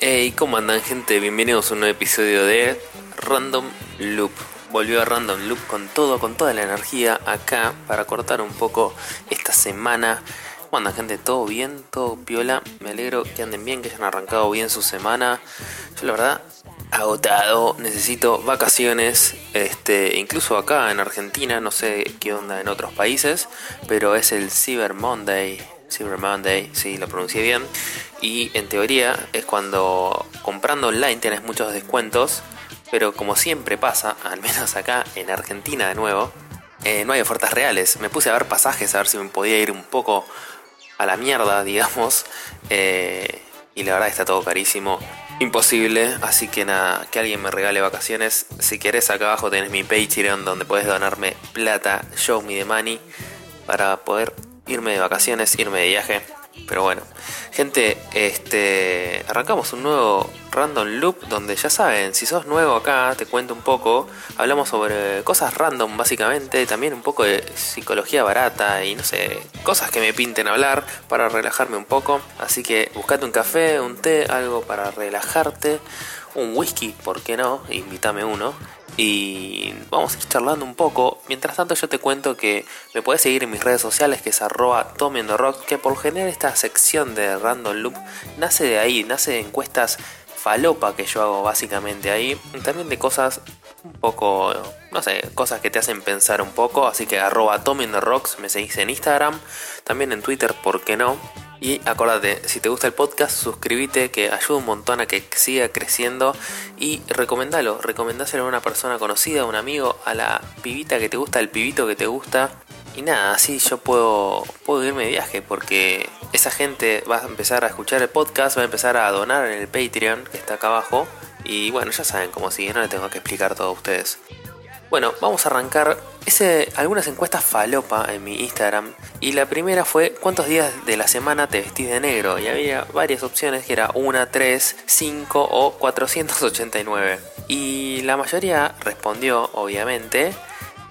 Hey, ¿cómo gente? Bienvenidos a un nuevo episodio de Random Loop. Volvió a Random Loop con todo, con toda la energía acá para cortar un poco esta semana. ¿Cómo andan gente? ¿Todo bien? ¿Todo piola? Me alegro que anden bien, que hayan arrancado bien su semana. Yo la verdad, agotado, necesito vacaciones. Este, incluso acá en Argentina, no sé qué onda en otros países, pero es el Cyber Monday. Cyber Monday, sí, lo pronuncié bien. Y en teoría es cuando comprando online tienes muchos descuentos, pero como siempre pasa, al menos acá en Argentina de nuevo, eh, no hay ofertas reales. Me puse a ver pasajes a ver si me podía ir un poco a la mierda, digamos, eh, y la verdad está todo carísimo. Imposible, así que nada, que alguien me regale vacaciones. Si querés, acá abajo tenés mi Patreon donde puedes donarme plata, show me the money, para poder irme de vacaciones, irme de viaje. Pero bueno, gente, este arrancamos un nuevo random loop donde ya saben, si sos nuevo acá, te cuento un poco, hablamos sobre cosas random básicamente, también un poco de psicología barata y no sé, cosas que me pinten hablar para relajarme un poco. Así que buscate un café, un té, algo para relajarte, un whisky, ¿por qué no? Invítame uno y vamos a ir charlando un poco. Mientras tanto yo te cuento que me puedes seguir en mis redes sociales que es arroba rock que por general esta sección de Random Loop nace de ahí, nace de encuestas falopa que yo hago básicamente ahí. También de cosas un poco, no sé, cosas que te hacen pensar un poco. Así que arroba rocks me seguís en Instagram, también en Twitter, ¿por qué no? Y acordate, si te gusta el podcast, suscríbete que ayuda un montón a que siga creciendo y recomendalo, recomendáselo a una persona conocida, a un amigo, a la pibita que te gusta, al pibito que te gusta. Y nada, así yo puedo, puedo irme de viaje porque esa gente va a empezar a escuchar el podcast, va a empezar a donar en el Patreon que está acá abajo. Y bueno, ya saben cómo sigue, no le tengo que explicar todo a ustedes. Bueno, vamos a arrancar ese algunas encuestas falopa en mi Instagram. Y la primera fue ¿cuántos días de la semana te vestís de negro? Y había varias opciones que era 1, 3, 5 o 489. Y la mayoría respondió, obviamente,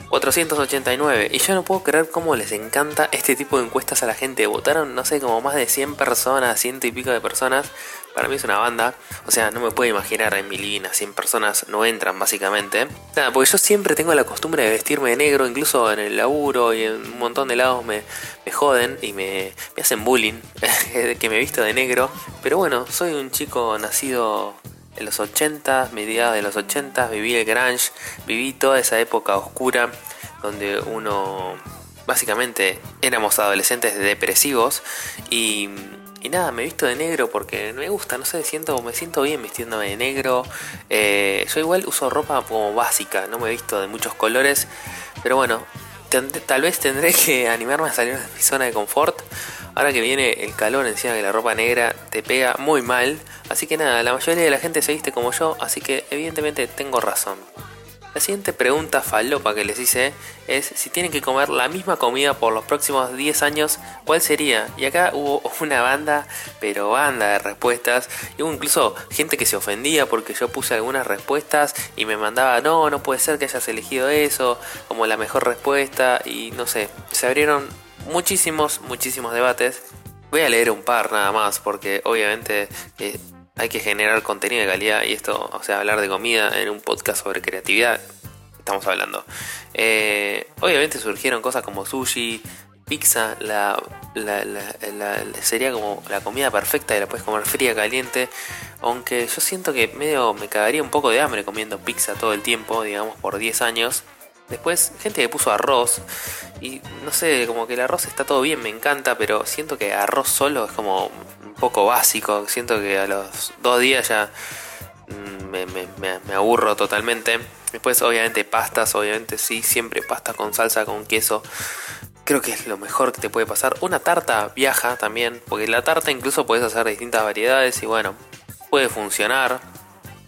489. Y yo no puedo creer cómo les encanta este tipo de encuestas a la gente. Votaron, no sé, como más de 100 personas, ciento y pico de personas. Para mí es una banda. O sea, no me puedo imaginar en mi living a 100 personas no entran básicamente. Nada, porque yo siempre tengo la costumbre de vestirme de negro, incluso en el laburo y en un montón de lados me, me joden y me, me hacen bullying que me visto de negro. Pero bueno, soy un chico nacido en los 80, mediados de los 80, viví el grunge, viví toda esa época oscura donde uno básicamente éramos adolescentes depresivos y nada, me visto de negro porque me gusta, no sé, siento, me siento bien vistiéndome de negro. Eh, yo igual uso ropa como básica, no me he visto de muchos colores. Pero bueno, tal vez tendré que animarme a salir de mi zona de confort. Ahora que viene el calor encima que la ropa negra te pega muy mal. Así que nada, la mayoría de la gente se viste como yo, así que evidentemente tengo razón. La siguiente pregunta falopa que les hice es si tienen que comer la misma comida por los próximos 10 años, ¿cuál sería? Y acá hubo una banda, pero banda de respuestas. Y hubo incluso gente que se ofendía porque yo puse algunas respuestas y me mandaba, no, no puede ser que hayas elegido eso como la mejor respuesta. Y no sé, se abrieron muchísimos, muchísimos debates. Voy a leer un par nada más porque obviamente... Eh, hay que generar contenido de calidad y esto, o sea, hablar de comida en un podcast sobre creatividad, estamos hablando. Eh, obviamente surgieron cosas como sushi, pizza, la, sería como la comida perfecta y la puedes comer fría, caliente. Aunque yo siento que medio me cagaría un poco de hambre comiendo pizza todo el tiempo, digamos por 10 años. Después, gente que puso arroz. Y no sé, como que el arroz está todo bien, me encanta, pero siento que arroz solo es como un poco básico. Siento que a los dos días ya mm, me, aburro totalmente. Después, obviamente, pastas, obviamente sí, siempre pasta con salsa, con queso. Creo que es lo mejor que te puede pasar. Una tarta viaja también, porque la tarta incluso puedes hacer distintas variedades y bueno, puede funcionar.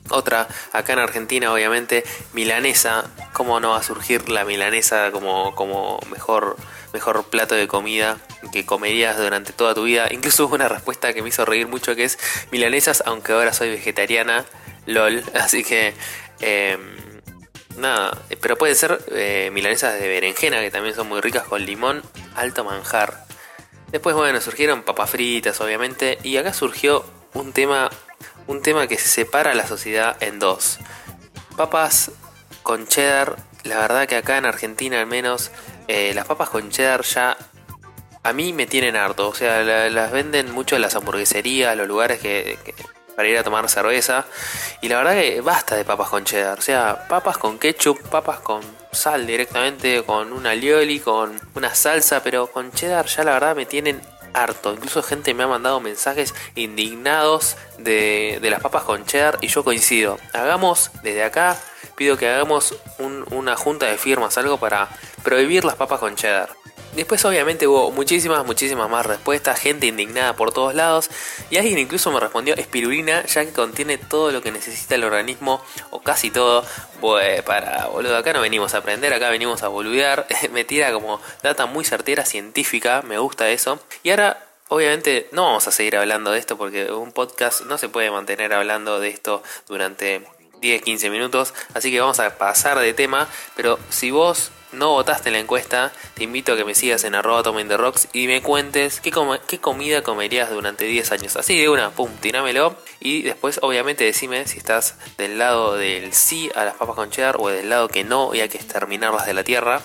Otra, acá en Argentina, obviamente, milanesa. ¿Cómo no va a surgir la milanesa como, como mejor, mejor plato de comida que comerías durante toda tu vida? Incluso hubo una respuesta que me hizo reír mucho que es milanesas, aunque ahora soy vegetariana. LOL. Así que... Em, nada, pero puede ser eh, milanesas de berenjena, que también son muy ricas con limón, alto manjar. Después, bueno, surgieron papas fritas, obviamente, y acá surgió un tema un tema que separa a la sociedad en dos. Papas con cheddar, la verdad que acá en Argentina al menos, eh, las papas con cheddar ya a mí me tienen harto. O sea, las venden mucho en las hamburgueserías, los lugares que, para ir a tomar cerveza. Y la verdad que basta de papas con cheddar. O sea, papas con ketchup, papas con sal directamente, con una alioli, con una salsa, pero con cheddar ya la verdad me tienen harto. Incluso gente me ha mandado mensajes indignados de, las papas con cheddar y yo coincido. Hagamos desde acá, pido que hagamos una junta de firmas, algo para prohibir las papas con cheddar. Después obviamente hubo muchísimas, muchísimas más respuestas, gente indignada por todos lados y alguien incluso me respondió espirulina ya que contiene todo lo que necesita el organismo o casi todo. Pues para, boludo, acá no venimos a aprender, acá venimos a boludear. me tira como data muy certera, científica, me gusta eso. Y ahora Obviamente no vamos a seguir hablando de esto porque un podcast no se puede mantener hablando de esto durante 10-15 minutos, así que vamos a pasar de tema, pero si vos no votaste en la encuesta, te invito a que me sigas en arroba the rocks y me cuentes qué, qué comida comerías durante 10 años. Así de una, pum, tirámelo. Y después, obviamente, decime si estás del lado del sí a las papas con cheddar o del lado que no y hay que exterminarlas de la tierra.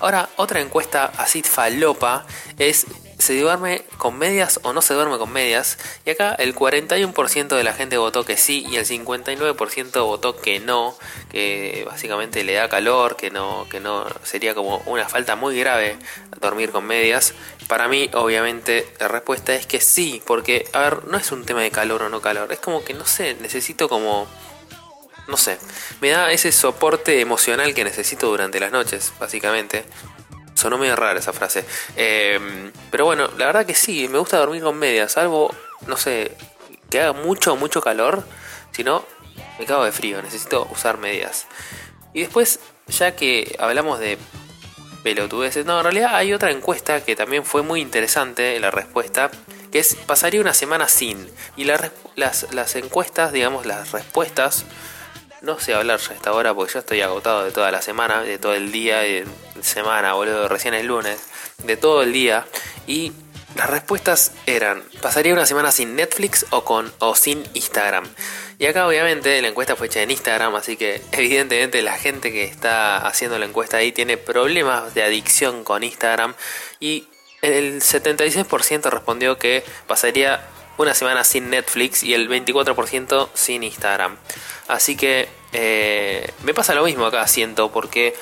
Ahora, otra encuesta así falopa es se duerme con medias o no se duerme con medias. Y acá el 41% de la gente votó que sí y el 59% votó que no, que básicamente le da calor, que no, que no sería como una falta muy grave dormir con medias. Para mí, obviamente, la respuesta es que sí, porque, a ver, no es un tema de calor o no calor, es como que no sé, necesito como no sé, me da ese soporte emocional que necesito durante las noches, básicamente. Sonó medio rara esa frase. Em, pero bueno, la verdad que sí, me gusta dormir con medias, salvo, no sé, que haga mucho, mucho calor. Si no, me cago de frío, necesito usar medias. Y después, ya que hablamos de pelotudeces, no, en realidad hay otra encuesta que también fue muy interesante la respuesta, que es, pasaría una semana sin. Y las, las encuestas, digamos, las respuestas no sé hablar ya a esta hora porque yo estoy agotado de toda la semana, de todo el día, de semana, boludo, recién el lunes, de todo el día. Y las respuestas eran, ¿pasaría una semana sin Netflix o, con, o sin Instagram? Y acá obviamente la encuesta fue hecha en Instagram, así que evidentemente la gente que está haciendo la encuesta ahí tiene problemas de adicción con Instagram. Y el 76% respondió que pasaría una semana sin Netflix y el 24% sin Instagram. Así que eh, me pasa lo mismo acá, siento, porque,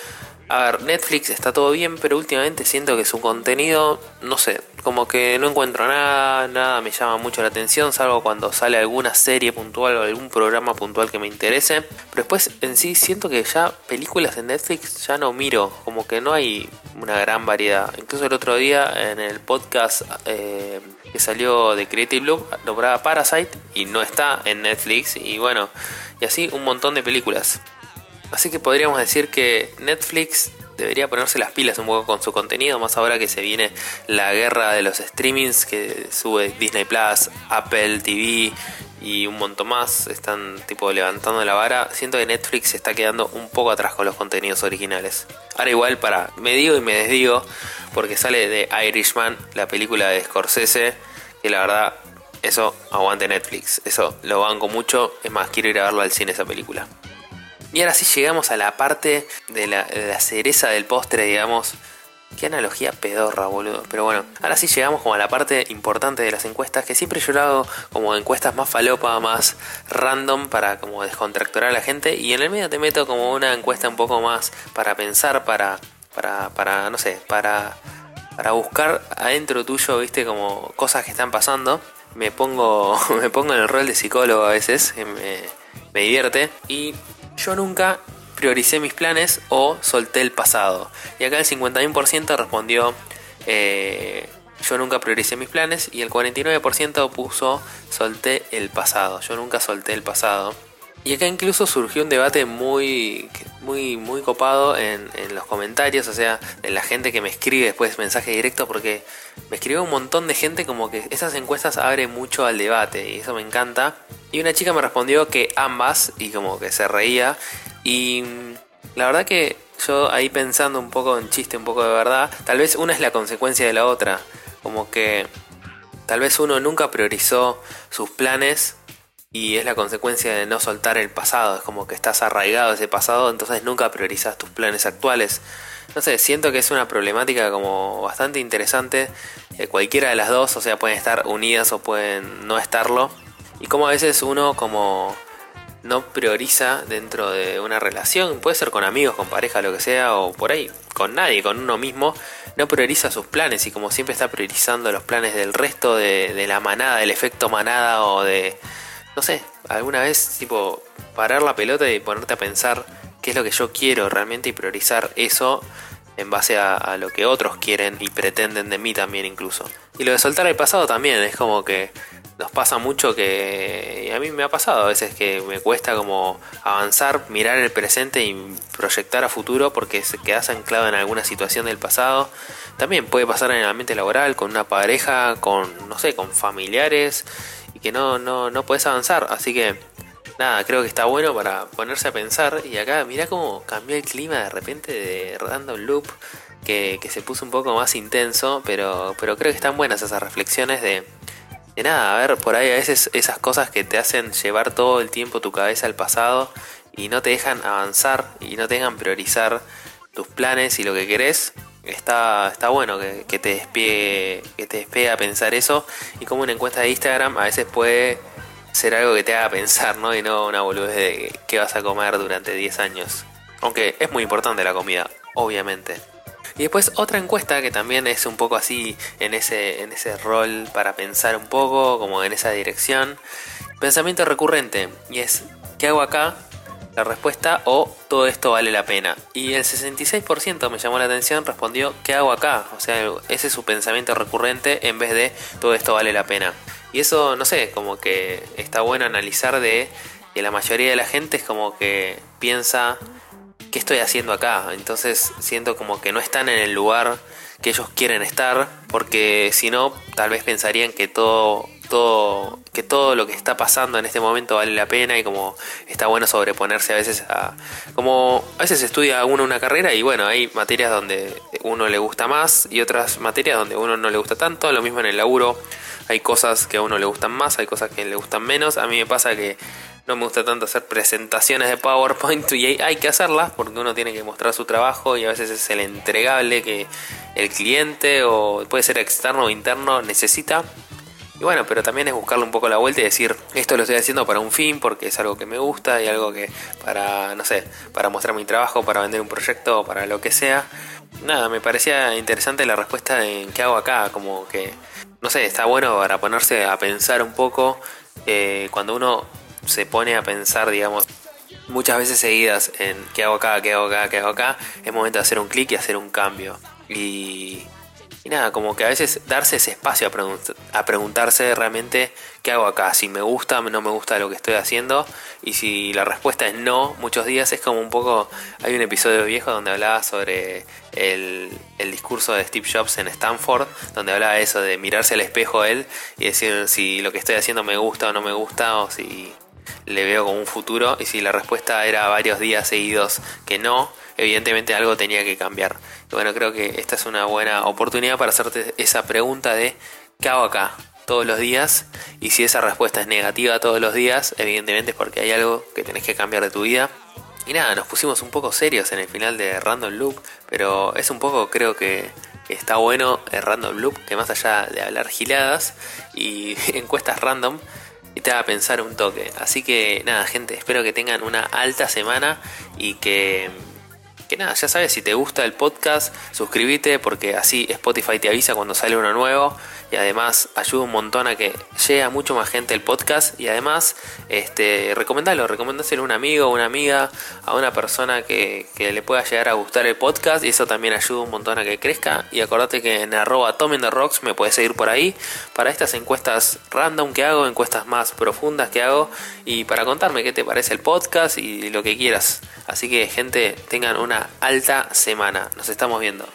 a ver, Netflix está todo bien, pero últimamente siento que su contenido, no sé, como que no encuentro nada, nada me llama mucho la atención, salvo cuando sale alguna serie puntual o algún programa puntual que me interese. Pero después en sí siento que ya películas en Netflix ya no miro, como que no hay una gran variedad. Incluso el otro día en el podcast... Eh, que salió de Creative Loop nombraba Parasite y no está en Netflix y bueno, y así un montón de películas. Así que podríamos decir que Netflix debería ponerse las pilas un poco con su contenido, más ahora que se viene la guerra de los streamings que sube Disney Plus, Apple TV y un montón más, están tipo levantando la vara. Siento que Netflix se está quedando un poco atrás con los contenidos originales. Ahora igual para, me digo y me desdigo, porque sale de Irishman, la película de Scorsese, que la verdad, eso aguante Netflix, eso lo banco mucho, es más, quiero ir a verlo al cine esa película. Y ahora sí llegamos a la parte de la, cereza del postre, digamos, Qué analogía pedorra, boludo. Pero bueno, ahora sí llegamos como a la parte importante de las encuestas, que siempre yo lo hago como encuestas más falopa, más random para como descontracturar a la gente. Y en el medio te meto como una encuesta un poco más para pensar, para, para, para no sé, para, para buscar adentro tuyo, viste, como cosas que están pasando. Me pongo, me pongo en el rol de psicólogo a veces, me, me divierte. Y yo nunca prioricé mis planes o solté el pasado. Y acá el 51% respondió eh, yo nunca prioricé mis planes y el 49% puso solté el pasado. Yo nunca solté el pasado. Y acá incluso surgió un debate muy, muy, muy copado en, los comentarios, o sea, de la gente que me escribe después mensaje directo, porque me escribió un montón de gente como que esas encuestas abren mucho al debate y eso me encanta. Y una chica me respondió que ambas y como que se reía. Y la verdad que yo ahí pensando un poco en chiste, un poco de verdad, tal vez una es la consecuencia de la otra. Como que tal vez uno nunca priorizó sus planes y es la consecuencia de no soltar el pasado. Es como que estás arraigado ese pasado, entonces nunca priorizas tus planes actuales. No sé, siento que es una problemática como bastante interesante. Eh, cualquiera de las dos, o sea, pueden estar unidas o pueden no estarlo. Y como a veces uno como no prioriza dentro de una relación, puede ser con amigos, con pareja, lo que sea, o por ahí, con nadie, con uno mismo, no prioriza sus planes y como siempre está priorizando los planes del resto de, la manada, del efecto manada o de, no sé, alguna vez tipo parar la pelota y ponerte a pensar qué es lo que yo quiero realmente y priorizar eso en base a, lo que otros quieren y pretenden de mí también incluso. Y lo de soltar el pasado también, es como que nos pasa mucho que a mí me ha pasado a veces que me cuesta como avanzar, mirar el presente y proyectar a futuro porque se quedas anclado en alguna situación del pasado. También puede pasar en el ambiente laboral, con una pareja, con no sé, con familiares y que no no no puedes avanzar, así que nada, creo que está bueno para ponerse a pensar. Y acá, mirá cómo cambió el clima de repente de Random Loop, que, se puso un poco más intenso, pero, pero creo que están buenas esas reflexiones de, de nada, a ver, por ahí a veces esas cosas que te hacen llevar todo el tiempo tu cabeza al pasado y no te dejan avanzar y no te dejan priorizar tus planes y lo que querés. Está, está bueno que, te despegue, que te despegue a pensar eso. Y como una encuesta de Instagram a veces puede ser algo que te haga pensar, ¿no? Y no una boludez de qué vas a comer durante 10 años. Aunque es muy importante la comida, obviamente. Y después otra encuesta que también es un poco así en ese, en ese rol para pensar un poco, como en esa dirección. Pensamiento recurrente. Y es, ¿qué hago acá? La respuesta o todo esto vale la pena. Y el 66% me llamó la atención, respondió ¿qué hago acá? O sea, ese es su pensamiento recurrente en vez de todo esto vale la pena. Y eso, no sé, como que está bueno analizar de que la mayoría de la gente es como que piensa, ¿qué estoy haciendo acá? Entonces siento como que no están en el lugar que ellos quieren estar, porque si no, tal vez pensarían que todo, todo, que todo lo que está pasando en este momento vale la pena y como está bueno sobreponerse a veces a, como a veces estudia uno una carrera y bueno, hay materias donde uno le gusta más y otras materias donde uno no le gusta tanto, lo mismo en el laburo hay cosas que a uno le gustan más, hay cosas que le gustan menos. A mí me pasa que no me gusta tanto hacer presentaciones de PowerPoint y hay que hacerlas porque uno tiene que mostrar su trabajo y a veces es el entregable que el cliente o puede ser externo o interno necesita. Y bueno, pero también es buscarle un poco la vuelta y decir, esto lo estoy haciendo para un fin, porque es algo que me gusta y algo que para, no sé, para mostrar mi trabajo, para vender un proyecto, para lo que sea. Nada, me parecía interesante la respuesta en qué hago acá, como que no sé, está bueno para ponerse a pensar un poco eh, cuando uno se pone a pensar, digamos, muchas veces seguidas en qué hago acá, qué hago acá, qué hago acá, es momento de hacer un clic y hacer un cambio. Y y nada, como que a veces darse ese espacio a, preguntarse realmente qué hago acá, si me gusta no me gusta lo que estoy haciendo. Y si la respuesta es no, muchos días es como un poco... Hay un episodio viejo donde hablaba sobre el, el discurso de Steve Jobs en Stanford, donde hablaba eso de mirarse al espejo él y decir si lo que estoy haciendo me gusta o no me gusta, o si le veo como un futuro. Y si la respuesta era varios días seguidos que no, evidentemente algo tenía que cambiar. Y bueno, creo que esta es una buena oportunidad para hacerte esa pregunta de ¿qué hago acá? todos los días y si esa respuesta es negativa todos los días, evidentemente es porque hay algo que tenés que cambiar de tu vida. Y nada, nos pusimos un poco serios en el final de Random Loop, pero es un poco creo que está bueno el Random Loop, que más allá de hablar giladas y encuestas random, haga pensar un toque. Así que nada, gente, espero que tengan una alta semana y que que nada, ya sabes, si te gusta el podcast, suscríbete porque así Spotify te avisa cuando sale uno nuevo y además ayuda un montón a que llegue a mucho más gente el podcast y además este, recomendalo, recomendáselo a un amigo, una amiga, a una persona que, que, le pueda llegar a gustar el podcast y eso también ayuda un montón a que crezca y acordate que en arroba the me puedes seguir por ahí para estas encuestas random que hago, encuestas más profundas que hago y para contarme qué te parece el podcast y lo que quieras. Así que gente, tengan alta semana. Nos estamos viendo.